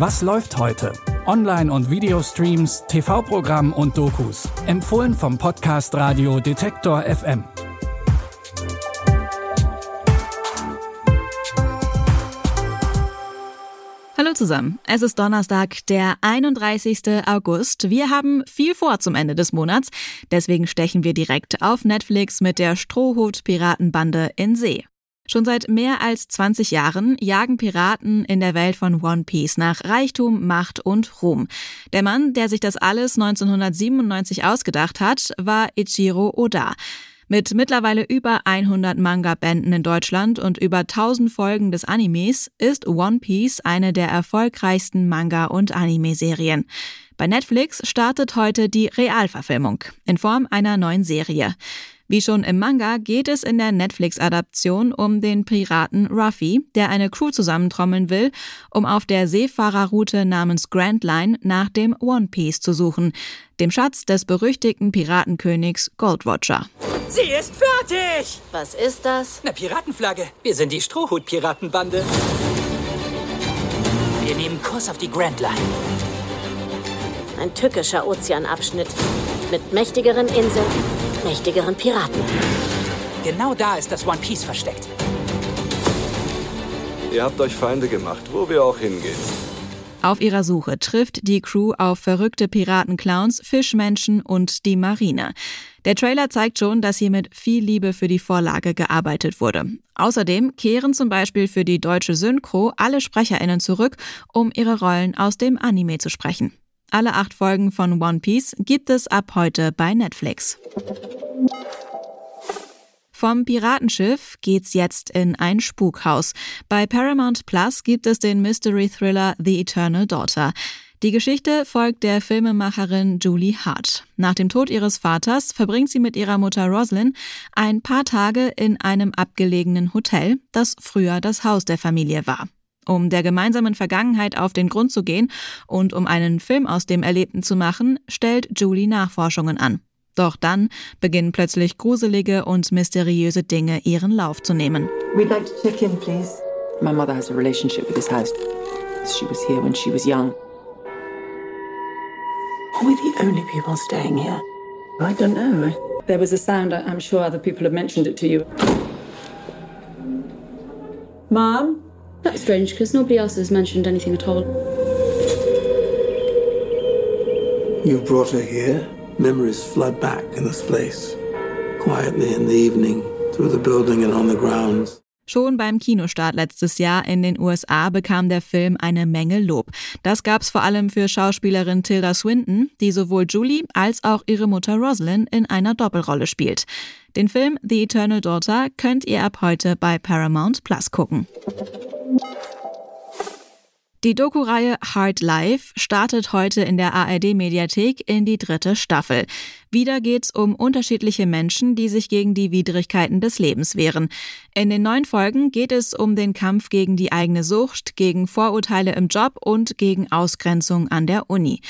Was läuft heute? Online- und Videostreams, TV-Programm und Dokus. Empfohlen vom Podcast Radio Detektor FM. Hallo zusammen. Es ist Donnerstag, der 31. August. Wir haben viel vor zum Ende des Monats. Deswegen stechen wir direkt auf Netflix mit der Strohhut-Piratenbande in See. Schon seit mehr als 20 Jahren jagen Piraten in der Welt von One Piece nach Reichtum, Macht und Ruhm. Der Mann, der sich das alles 1997 ausgedacht hat, war Ichiro Oda. Mit mittlerweile über 100 Manga-Bänden in Deutschland und über 1000 Folgen des Animes ist One Piece eine der erfolgreichsten Manga- und Anime-Serien. Bei Netflix startet heute die Realverfilmung in Form einer neuen Serie. Wie schon im Manga geht es in der Netflix-Adaption um den Piraten Ruffy, der eine Crew zusammentrommeln will, um auf der Seefahrerroute namens Grand Line nach dem One Piece zu suchen, dem Schatz des berüchtigten Piratenkönigs Gold Roger. Sie ist fertig! Was ist das? Eine Piratenflagge. Wir sind die Strohhut-Piratenbande. Wir nehmen Kurs auf die Grand Line. Ein tückischer Ozeanabschnitt mit mächtigeren Inseln mächtigeren Piraten. Genau da ist das One Piece versteckt. Ihr habt euch Feinde gemacht, wo wir auch hingehen. Auf ihrer Suche trifft die Crew auf verrückte Piratenclowns, Fischmenschen und die Marine. Der Trailer zeigt schon, dass hier mit viel Liebe für die Vorlage gearbeitet wurde. Außerdem kehren zum Beispiel für die deutsche Synchro alle SprecherInnen zurück, um ihre Rollen aus dem Anime zu sprechen. Alle acht Folgen von One Piece gibt es ab heute bei Netflix. Vom Piratenschiff geht's jetzt in ein Spukhaus. Bei Paramount Plus gibt es den Mystery Thriller The Eternal Daughter. Die Geschichte folgt der Filmemacherin Julie Hart. Nach dem Tod ihres Vaters verbringt sie mit ihrer Mutter Roslyn ein paar Tage in einem abgelegenen Hotel, das früher das Haus der Familie war. Um der gemeinsamen Vergangenheit auf den Grund zu gehen und um einen Film aus dem Erlebten zu machen, stellt Julie Nachforschungen an. Doch dann beginnen plötzlich gruselige und mysteriöse Dinge ihren Lauf zu nehmen. We'd like to check in, please. My mother has a relationship with this house. She was here when she was young. Are we the only people staying here? I don't know. There was a sound. I'm sure other people have mentioned it to you. Mom? That's strange because nobody else has mentioned anything at all. You brought her here. Memories flood back in this place. Quietly in the evening, through the building and on the grounds. Schon beim Kinostart letztes Jahr in den USA bekam der Film eine Menge Lob. Das gab's vor allem für Schauspielerin Tilda Swinton, die sowohl Julie als auch ihre Mutter Rosalind in einer Doppelrolle spielt. Den Film The Eternal Daughter könnt ihr ab heute bei Paramount Plus gucken. Die Doku-Reihe Hard Life startet heute in der ARD-Mediathek in die dritte Staffel. Wieder geht's um unterschiedliche Menschen, die sich gegen die Widrigkeiten des Lebens wehren. In den neun Folgen geht es um den Kampf gegen die eigene Sucht, gegen Vorurteile im Job und gegen Ausgrenzung an der Uni.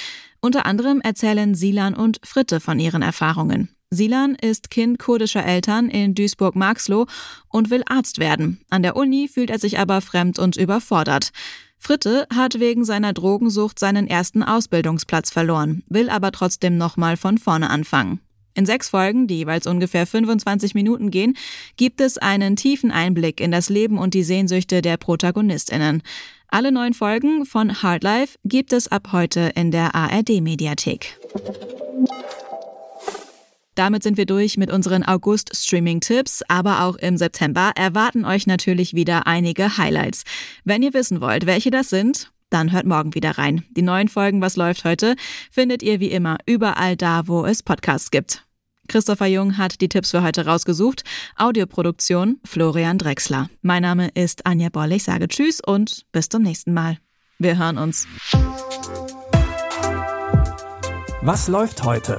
Unter anderem erzählen Silan und Fritte von ihren Erfahrungen. Silan ist Kind kurdischer Eltern in Duisburg-Marxloh und will Arzt werden. An der Uni fühlt er sich aber fremd und überfordert. Fritte hat wegen seiner Drogensucht seinen ersten Ausbildungsplatz verloren, will aber trotzdem nochmal von vorne anfangen. In sechs Folgen, die jeweils ungefähr 25 Minuten gehen, gibt es einen tiefen Einblick in das Leben und die Sehnsüchte der ProtagonistInnen. Alle neun Folgen von Hard Life gibt es ab heute in der ARD-Mediathek. Damit sind wir durch mit unseren August-Streaming-Tipps, aber auch im September erwarten euch natürlich wieder einige Highlights. Wenn ihr wissen wollt, welche das sind, dann hört morgen wieder rein. Die neuen Folgen Was läuft heute findet ihr wie immer überall da, wo es Podcasts gibt. Christopher Jung hat die Tipps für heute rausgesucht. Audioproduktion Florian Drexler. Mein Name ist Anja Boll. Ich sage Tschüss und bis zum nächsten Mal. Wir hören uns. Was läuft heute?